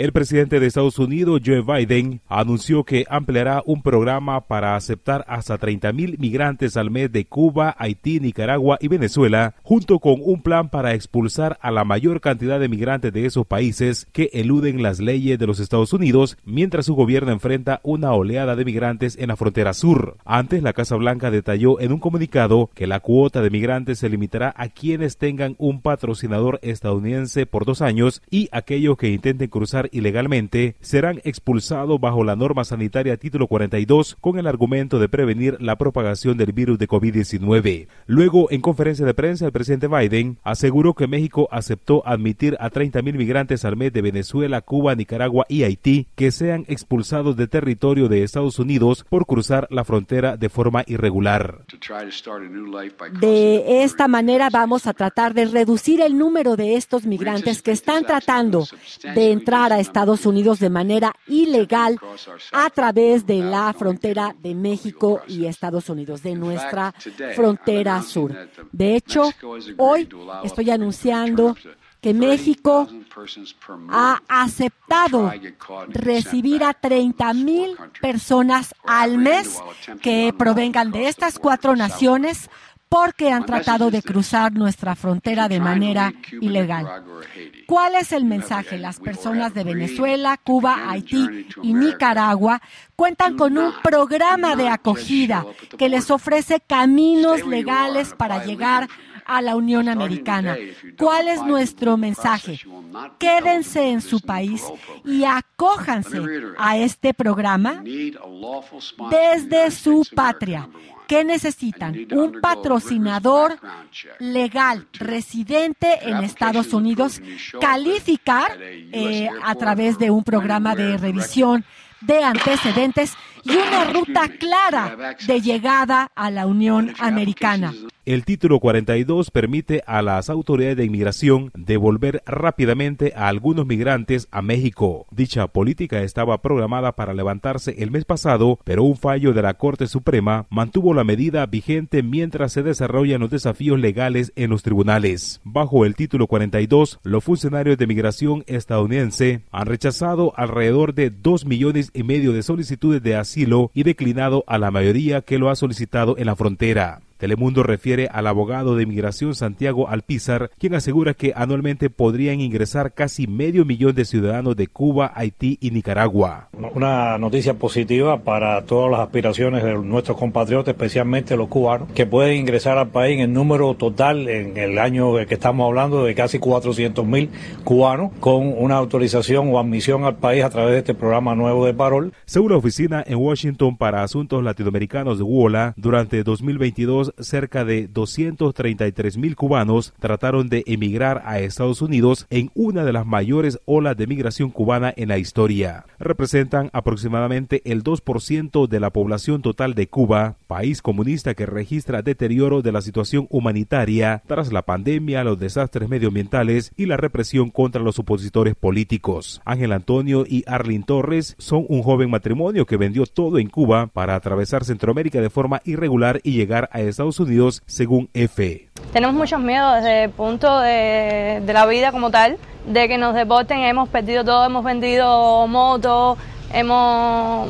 El presidente de Estados Unidos, Joe Biden, anunció que ampliará un programa para aceptar hasta 30.000 migrantes al mes de Cuba, Haití, Nicaragua y Venezuela, junto con un plan para expulsar a la mayor cantidad de migrantes de esos países que eluden las leyes de los Estados Unidos, mientras su gobierno enfrenta una oleada de migrantes en la frontera sur. Antes, la Casa Blanca detalló en un comunicado que la cuota de migrantes se limitará a quienes tengan un patrocinador estadounidense por dos años y aquellos que intenten cruzar ilegalmente serán expulsados bajo la norma sanitaria título 42 con el argumento de prevenir la propagación del virus de COVID-19. Luego, en conferencia de prensa, el presidente Biden aseguró que México aceptó admitir a 30.000 migrantes al mes de Venezuela, Cuba, Nicaragua y Haití que sean expulsados de territorio de Estados Unidos por cruzar la frontera de forma irregular. De esta manera vamos a tratar de reducir el número de estos migrantes que están tratando de entrar a Estados Unidos de manera ilegal a través de la frontera de México y Estados Unidos, de nuestra frontera sur. De hecho, hoy estoy anunciando que México ha aceptado recibir a 30 mil personas al mes que provengan de estas cuatro naciones porque han tratado de cruzar nuestra frontera de manera ilegal. ¿Cuál es el mensaje? Las personas de Venezuela, Cuba, Haití y Nicaragua cuentan con un programa de acogida que les ofrece caminos legales para llegar a la Unión Americana. ¿Cuál es nuestro mensaje? Quédense en su país y acójanse a este programa desde su patria. ¿Qué necesitan? Un patrocinador legal, residente en Estados Unidos, calificar eh, a través de un programa de revisión de antecedentes y una ruta clara de llegada a la Unión Americana. El título 42 permite a las autoridades de inmigración devolver rápidamente a algunos migrantes a México. Dicha política estaba programada para levantarse el mes pasado, pero un fallo de la Corte Suprema mantuvo la medida vigente mientras se desarrollan los desafíos legales en los tribunales. Bajo el título 42, los funcionarios de migración estadounidense han rechazado alrededor de 2 millones y medio de solicitudes de asilo y declinado a la mayoría que lo ha solicitado en la frontera. Telemundo refiere al abogado de inmigración Santiago Alpizar, quien asegura que anualmente podrían ingresar casi medio millón de ciudadanos de Cuba, Haití y Nicaragua. Una noticia positiva para todas las aspiraciones de nuestros compatriotas, especialmente los cubanos, que pueden ingresar al país en número total en el año que estamos hablando de casi 400 mil cubanos con una autorización o admisión al país a través de este programa nuevo de Parol. Según la oficina en Washington para Asuntos Latinoamericanos de WOLA, durante 2022 cerca de 233 mil cubanos trataron de emigrar a Estados Unidos en una de las mayores olas de migración cubana en la historia. Representan aproximadamente el 2% de la población total de Cuba, país comunista que registra deterioro de la situación humanitaria tras la pandemia, los desastres medioambientales y la represión contra los opositores políticos. Ángel Antonio y Arlene Torres son un joven matrimonio que vendió todo en Cuba para atravesar Centroamérica de forma irregular y llegar a Estados Estados Unidos, según EFE. Tenemos muchos miedos desde el punto de, la vida como tal, de que nos deporten, hemos perdido todo, hemos vendido motos, hemos...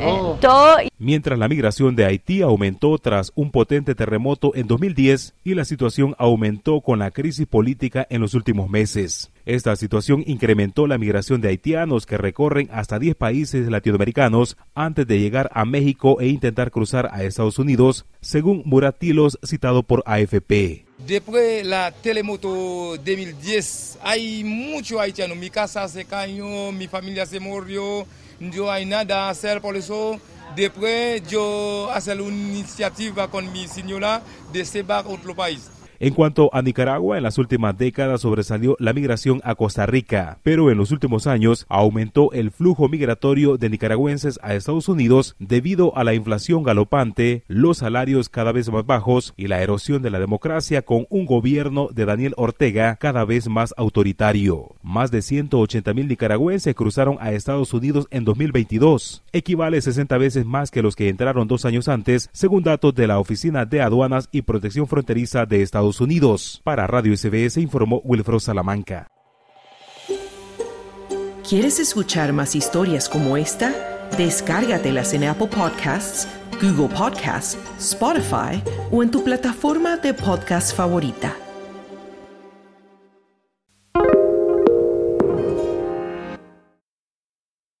Eh, todo. Mientras la migración de Haití aumentó tras un potente terremoto en 2010 y la situación aumentó con la crisis política en los últimos meses. Esta situación incrementó la migración de haitianos que recorren hasta 10 países latinoamericanos antes de llegar a México e intentar cruzar a Estados Unidos, según Muratilos citado por AFP. Después la telemoto 2010, hay muchos haitianos. Mi casa se cayó, mi familia se murió yo hay nada a hacer por eso. depre jo asel un inisiativ akon mi sinyo la de se bar outlo pais. En cuanto a Nicaragua, en las últimas décadas sobresalió la migración a Costa Rica, pero en los últimos años aumentó el flujo migratorio de nicaragüenses a Estados Unidos debido a la inflación galopante, los salarios cada vez más bajos y la erosión de la democracia con un gobierno de Daniel Ortega cada vez más autoritario. Más de 180 mil nicaragüenses cruzaron a Estados Unidos en 2022, equivale 60 veces más que los que entraron dos años antes, según datos de la Oficina de Aduanas y Protección Fronteriza de Estados Unidos. Para Radio SBS informó Wilfredo Salamanca. ¿Quieres escuchar más historias como esta? Descárgatelas en Apple Podcasts, Google Podcasts, Spotify o en tu plataforma de podcast favorita.